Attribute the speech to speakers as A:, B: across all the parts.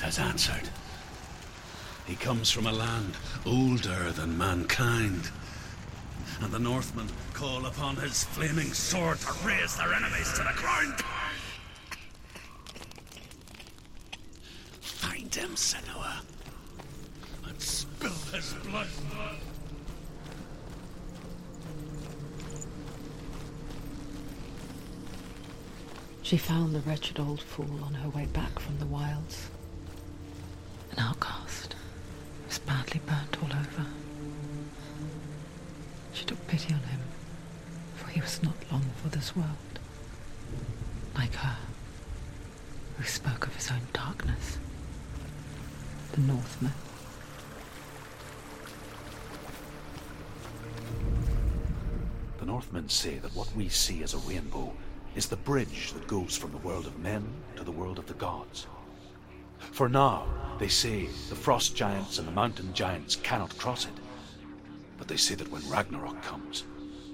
A: has answered. He comes from a land older than mankind. And the Northmen call upon his flaming sword to raze their enemies to the ground. Find him, Senua, and spill his blood.
B: She found the wretched old fool on her way back from the wilds. World. Like her, who spoke of his own darkness. The Northman.
C: The Northmen say that what we see as a rainbow is the bridge that goes from the world of men to the world of the gods. For now, they say the frost giants and the mountain giants cannot cross it. But they say that when Ragnarok comes,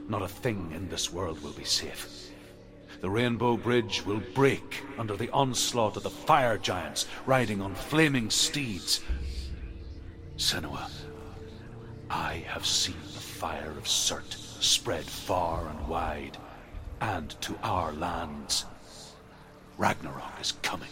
C: not a thing in this world will be safe. The Rainbow Bridge will break under the onslaught of the fire giants riding on flaming steeds. Senua, I have seen the fire of Surt spread far and wide and to our lands. Ragnarok is coming.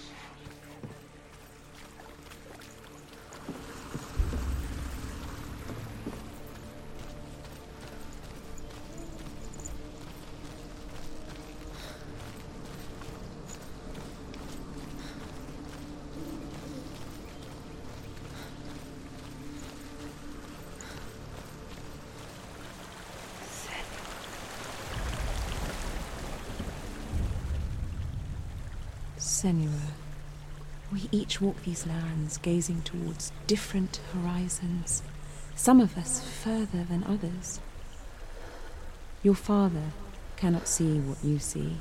D: Senua, we each walk these lands gazing towards different horizons, some of us further than others. Your father cannot see what you see,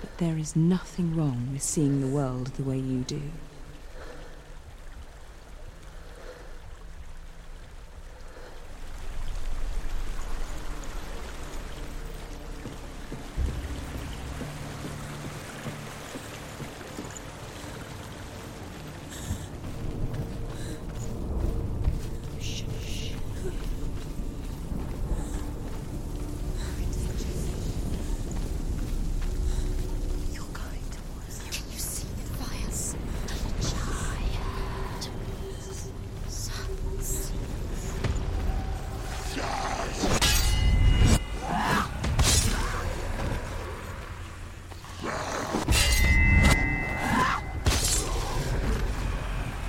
D: but there is nothing wrong with seeing the world the way you do.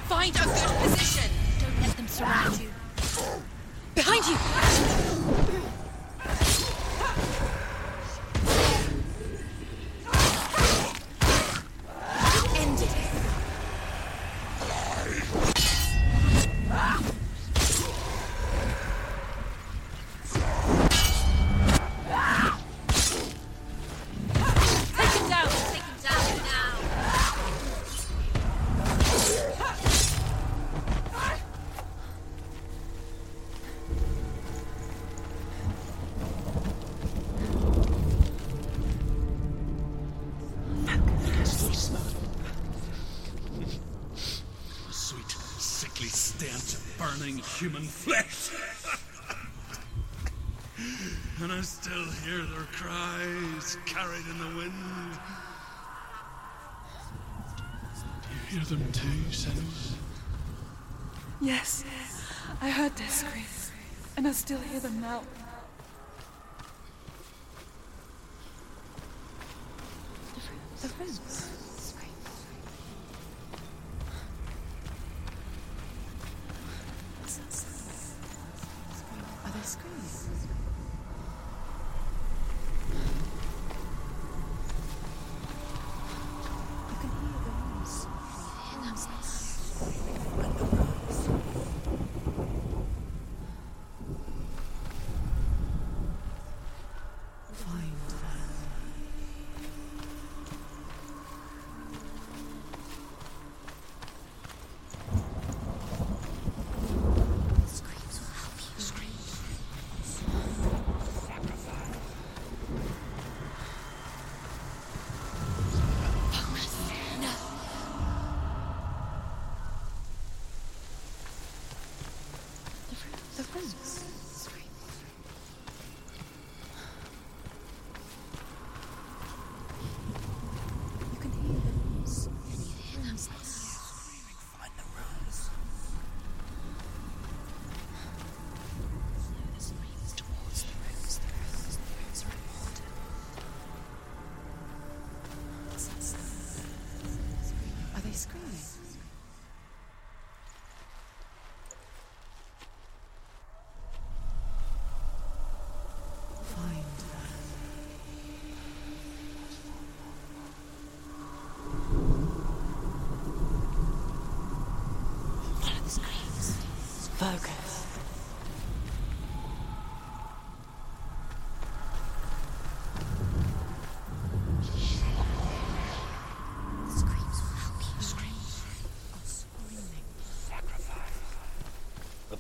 E: Find a good position. Don't let them surround you. Behind you.
A: Too?
F: Yes, I heard their screams, and I still hear them now.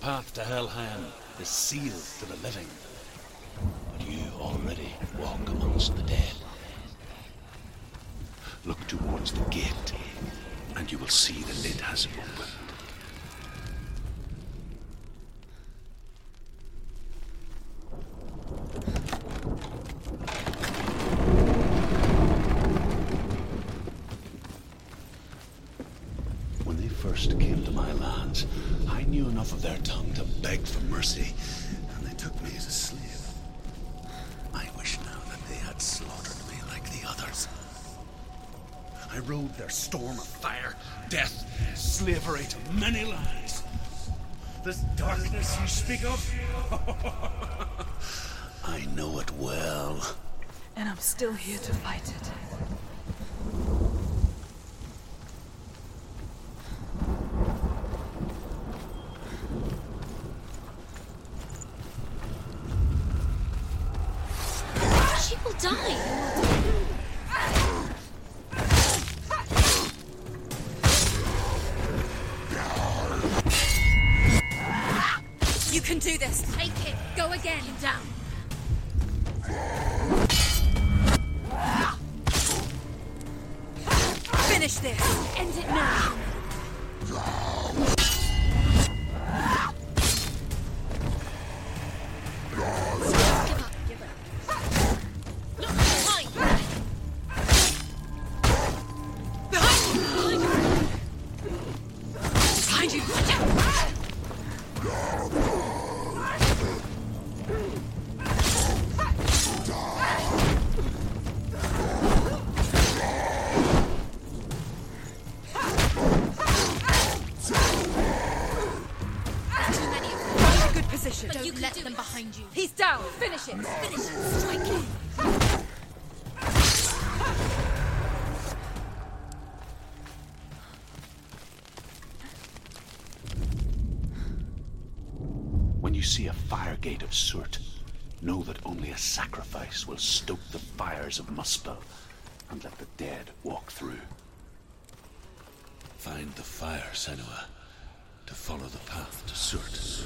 C: Path to Helheim is sealed to the living. But you already walk amongst the dead. Look towards the gate, and you will see the lid has opened. When they first came to my lands, I knew enough of their tongue to beg for mercy, and they took me as a slave. I wish now that they had slaughtered me like the others. I rode their storm of fire, death, slavery to many lands. This darkness you speak of, I know it well.
A: And I'm still here to fight it.
E: Finish this. End it now.
G: Surt, know that only a sacrifice will stoke the fires of Muspel and let the dead walk through.
C: Find the fire, Senua, to follow the path to Surt.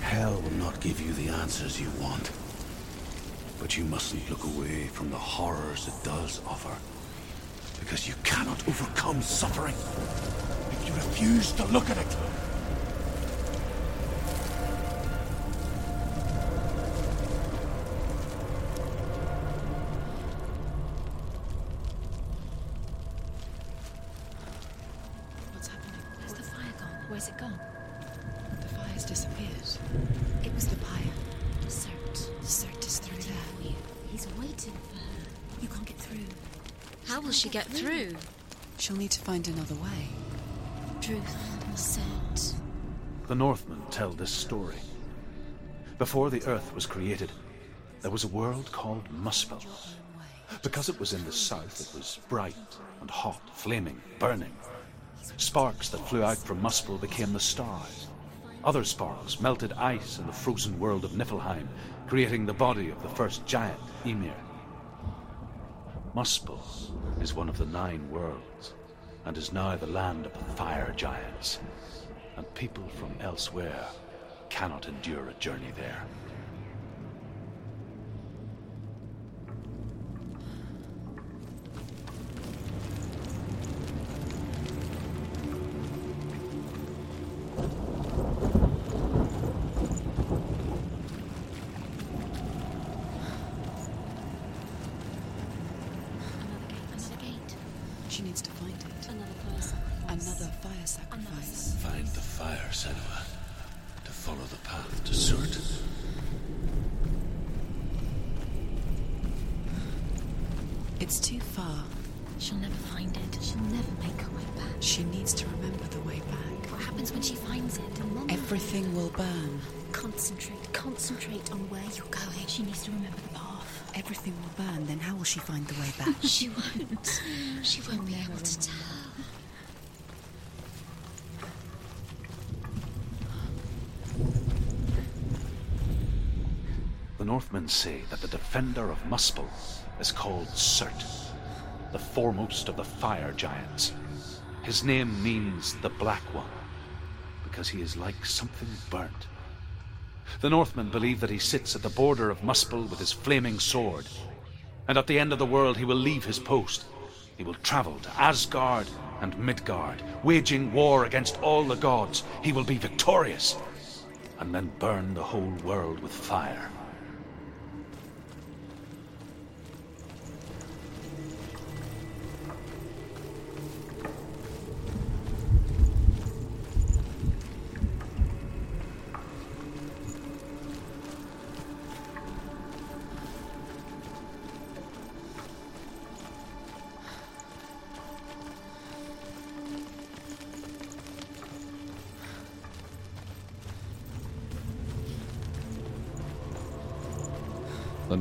C: Hell will not give you the answers you want. But you mustn't look away from the horrors it does offer. Because you cannot overcome suffering if you refuse to look at it.
E: How will she get through?
D: She'll need to find another way.
E: Truth. Cert.
G: The Northmen tell this story. Before the earth was created, there was a world called Muspel. Because it was in the south, it was bright and hot, flaming, burning. Sparks that flew out from Muspel became the stars. Other sparks melted ice in the frozen world of Niflheim, creating the body of the first giant, Ymir. Muspel is one of the nine worlds, and is now the land of the fire giants. And people from elsewhere cannot endure a journey there.
E: Sacrifice.
C: Find the fire, Senua, to follow the path to Surt.
D: It's too far.
E: She'll never find it. She'll never make her way back.
F: She needs to remember the way back.
E: What happens when she finds it? And
F: Everything will burn.
E: concentrate, concentrate on where you're going. She needs to remember the path.
F: Everything will burn, then how will she find the way back?
E: She won't. She won't be able to tell.
C: The Northmen say that the defender of Muspel is called Surt, the foremost of the fire giants. His name means the Black One, because he is like something burnt. The Northmen believe that he sits at the border of Muspel with his flaming sword, and at the end of the world he will leave his post. He will travel to Asgard and Midgard, waging war against all the gods. He will be victorious, and then burn the whole world with fire.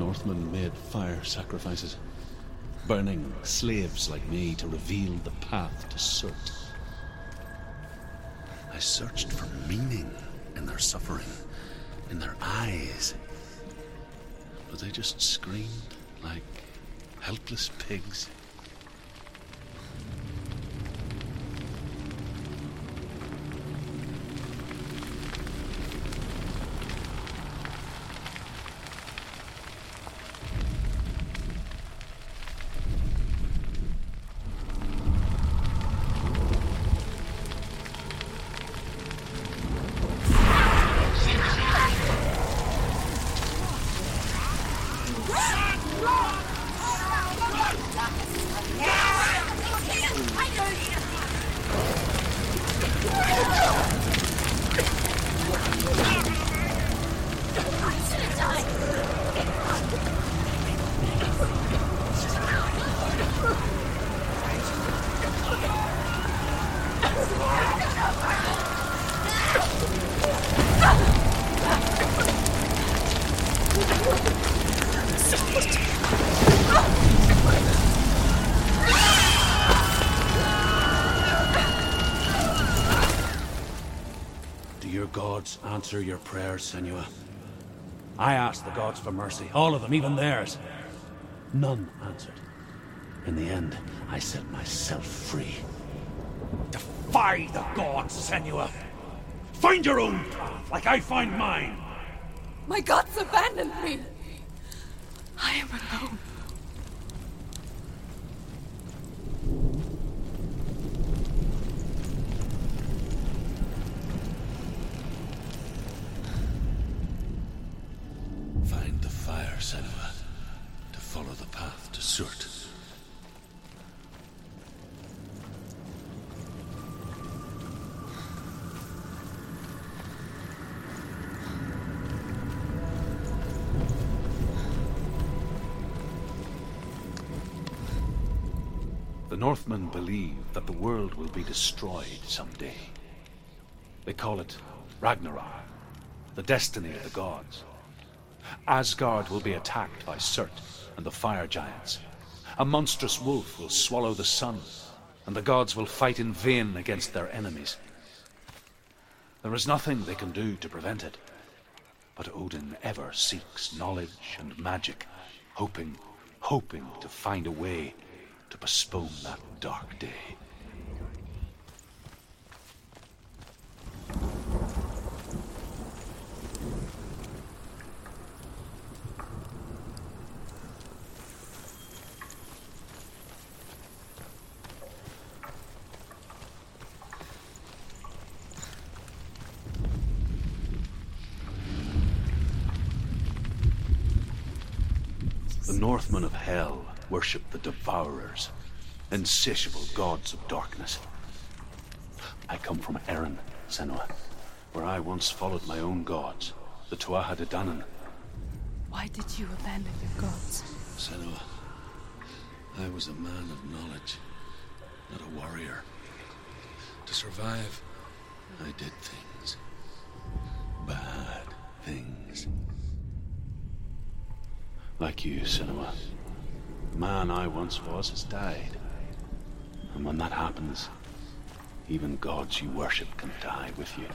H: Northmen made fire sacrifices, burning slaves like me to reveal the path to Surt. I searched for meaning in their suffering, in their eyes. But they just screamed like helpless pigs. Answer your prayers, Senua? I asked the gods for mercy, all of them, even theirs. None answered. In the end, I set myself free. Defy the gods, Senua! Find your own path, like I find mine!
A: My gods abandoned me. I am alone.
C: Northmen believe that the world will be destroyed someday. They call it Ragnarok, the destiny of the gods. Asgard will be attacked by Surt and the fire giants. A monstrous wolf will swallow the sun, and the gods will fight in vain against their enemies. There is nothing they can do to prevent it, but Odin ever seeks knowledge and magic, hoping, hoping to find a way to postpone that dark day. The Northmen of Hell worship the Devourers, insatiable gods of darkness. I come from Erin, Senua, where I once followed my own gods, the Tuatha De Danann.
A: Why did you abandon your gods?
H: Senua,
I: I was a man of knowledge, not a warrior. To survive, I did things. Bad things.
C: Like you, Senua. The man I once was has died. And when that happens, even gods you worship can die with you.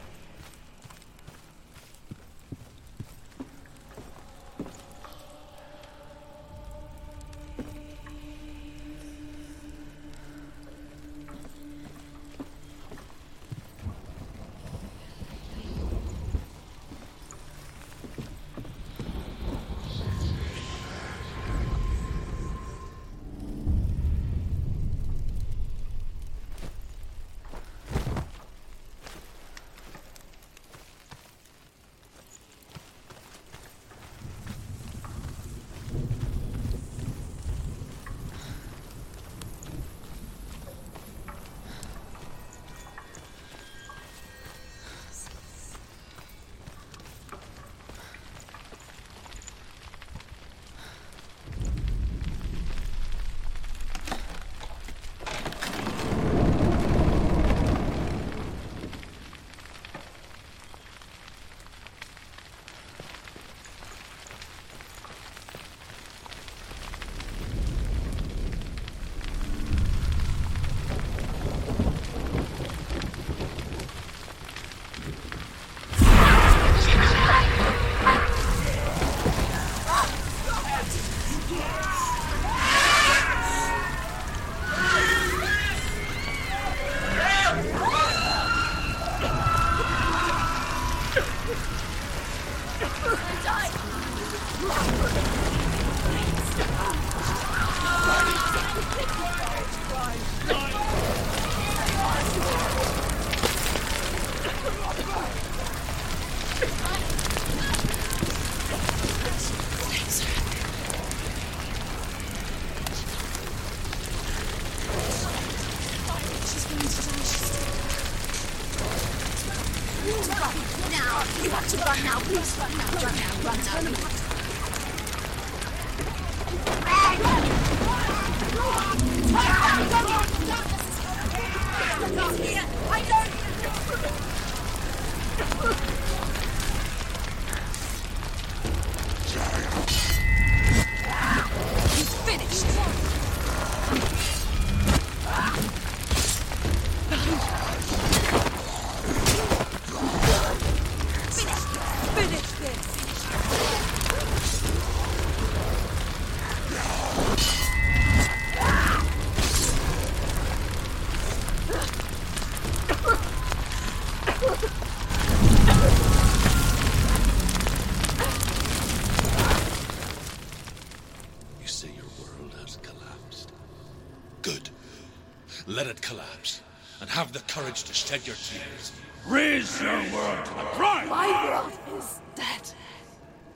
J: Have
I: the courage to shed your tears. Raise your world to the prime!
A: My world is dead.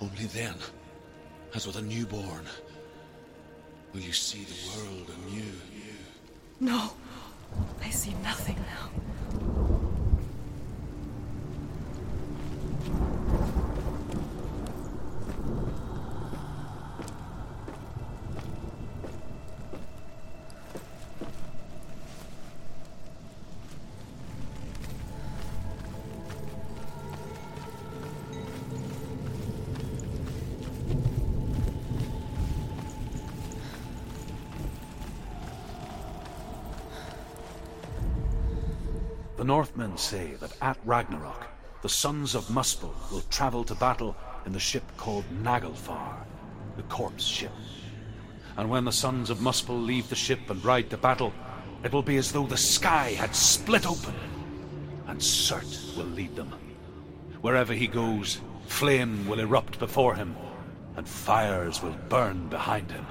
I: Only then, as with a newborn, will you see the world anew.
A: No, I see nothing now.
C: Northmen say that at Ragnarok, the sons of Muspel will travel to battle in the ship called Naglfar, the corpse ship. And when the sons of Muspel leave the ship and ride to battle, it will be as though the sky had split open, and Surt will lead them. Wherever he goes, flame will erupt before him, and fires will burn behind him.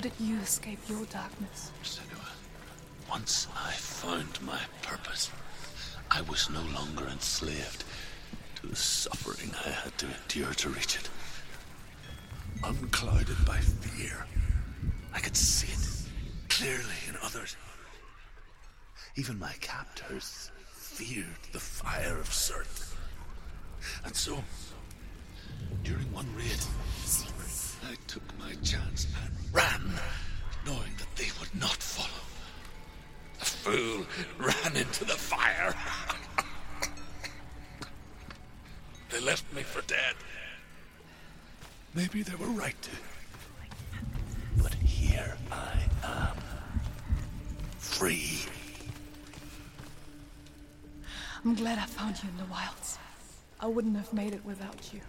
A: How did you escape your darkness?
I: Senua, once I found my purpose, I was no longer enslaved
C: to the suffering I had to endure to reach it. Unclouded by fear, I could see it clearly in others. Even my captors feared the fire of Surt. And so, during one raid, I took my chance and ran, knowing that they would not follow. The fool ran into the fire. they left me for dead. Maybe they were right. But here I am. Free.
A: I'm glad I found you in the wilds. I wouldn't have made it without you.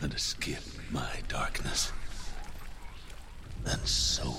C: And escape my darkness, And so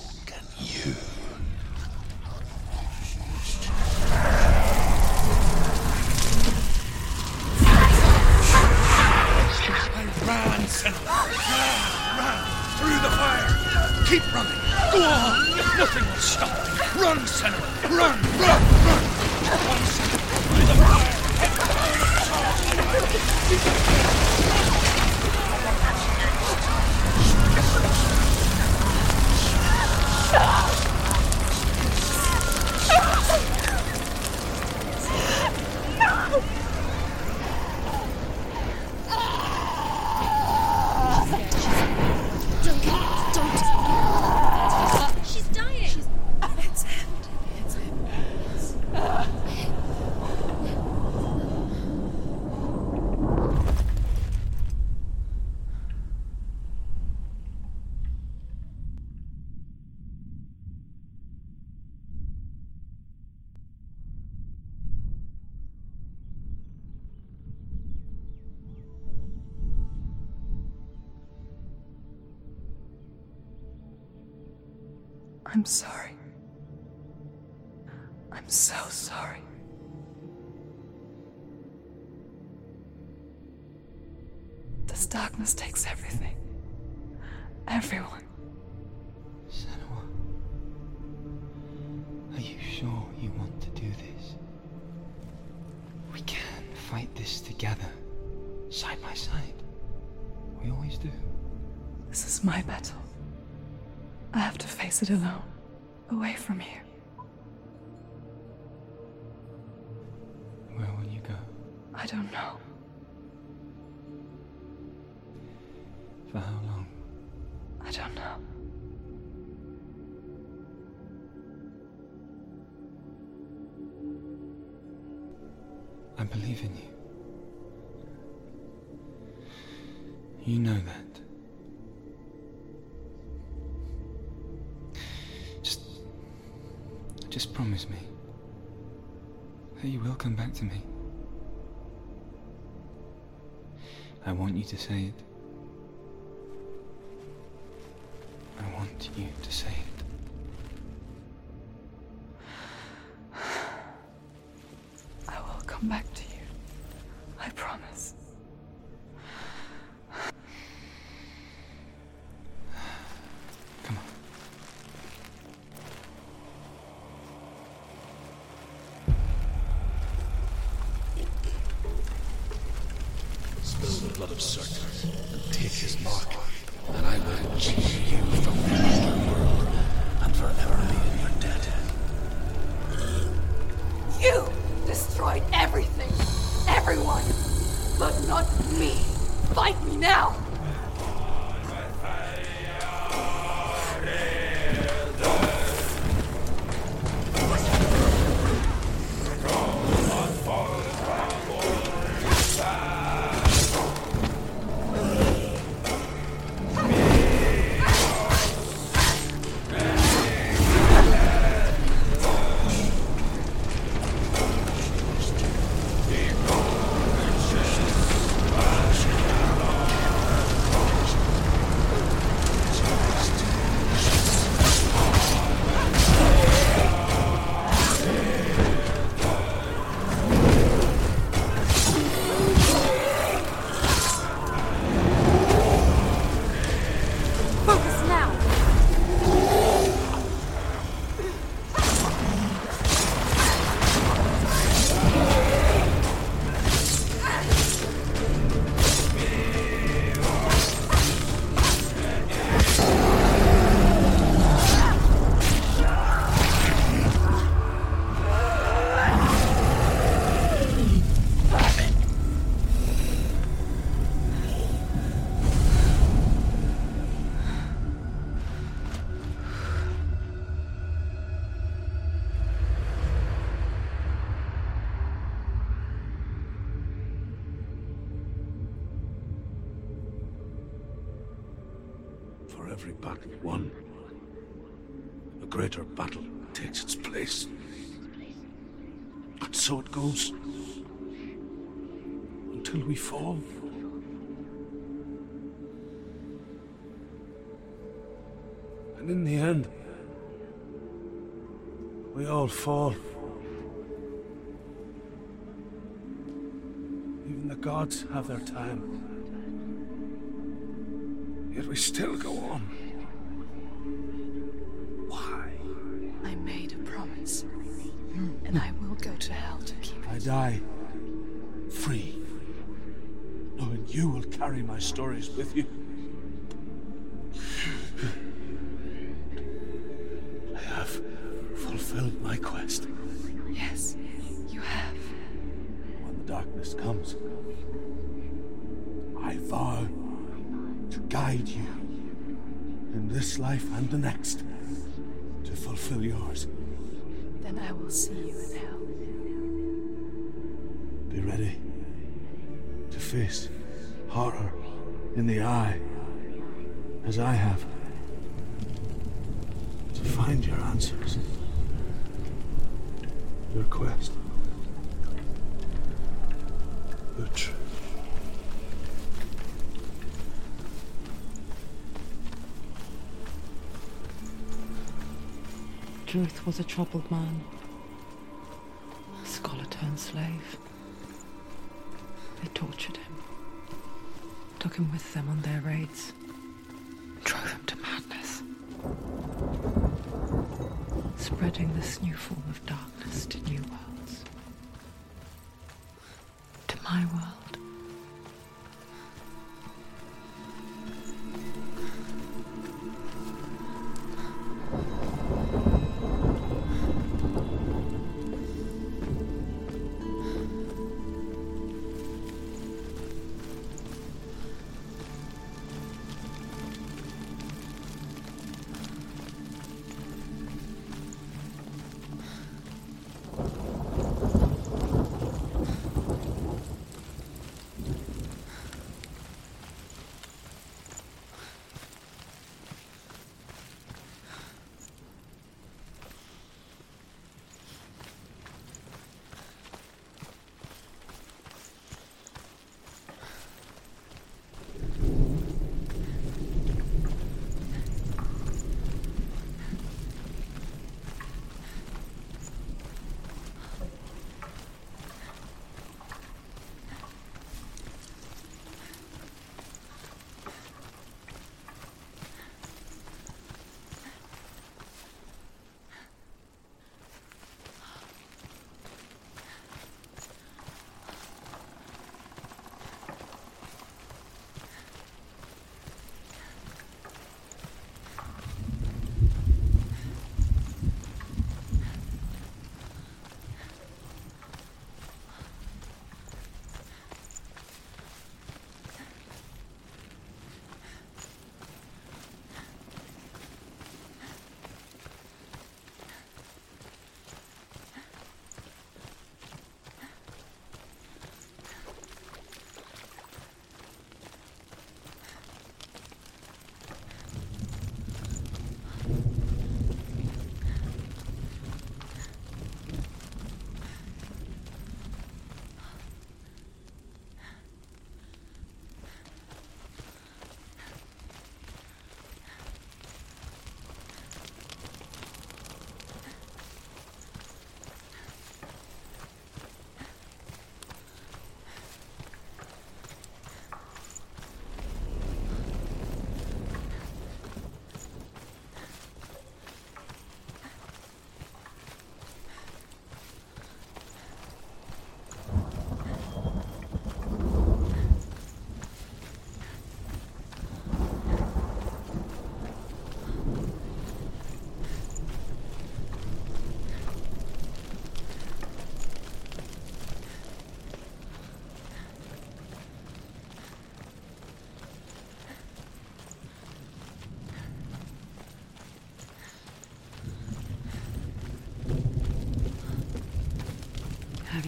A: I'm sorry. I'm so sorry. This darkness takes everything. Everyone. Have to face it alone, away from here.
K: Where will you go?
A: I don't know.
K: For how long?
A: I don't know.
K: I believe in you. You know that. Just promise me that you will come back to me. I want you to say it. I want you to say it.
C: Goes. Until we fall. And in the end, we all fall. Even the gods have their time. Yet we still go on.
A: I
C: die free, knowing you will carry my stories with you. I have fulfilled my quest.
A: Yes, you have.
C: When the darkness comes, I vow to guide you in this life and the next to fulfill yours.
A: Then I will see you in hell.
C: Ready to face horror in the eye, as I have. To find your answers. Your quest. The truth.
D: Druth was a troubled man. With them on their raids. Drove him to madness. Spreading this new form of darkness to new worlds. To my world.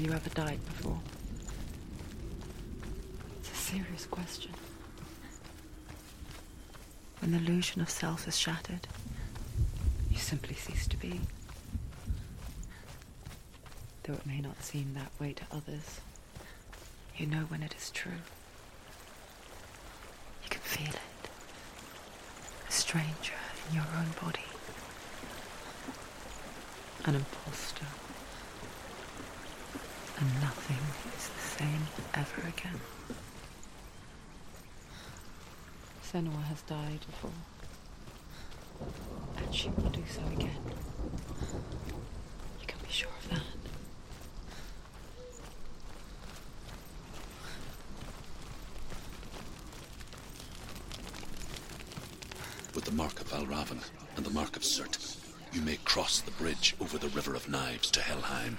D: You ever died before? It's a serious question. When the illusion of self is shattered, you simply cease to be. Though it may not seem that way to others, you know when it is true. You can feel it. A stranger in your own body. An imposter. Nothing is the same ever again. Senua has died before. And she will do so again. You can be sure of that.
C: With the mark of Valravn and the mark of Surt, you may cross the bridge over the River of Knives to Helheim.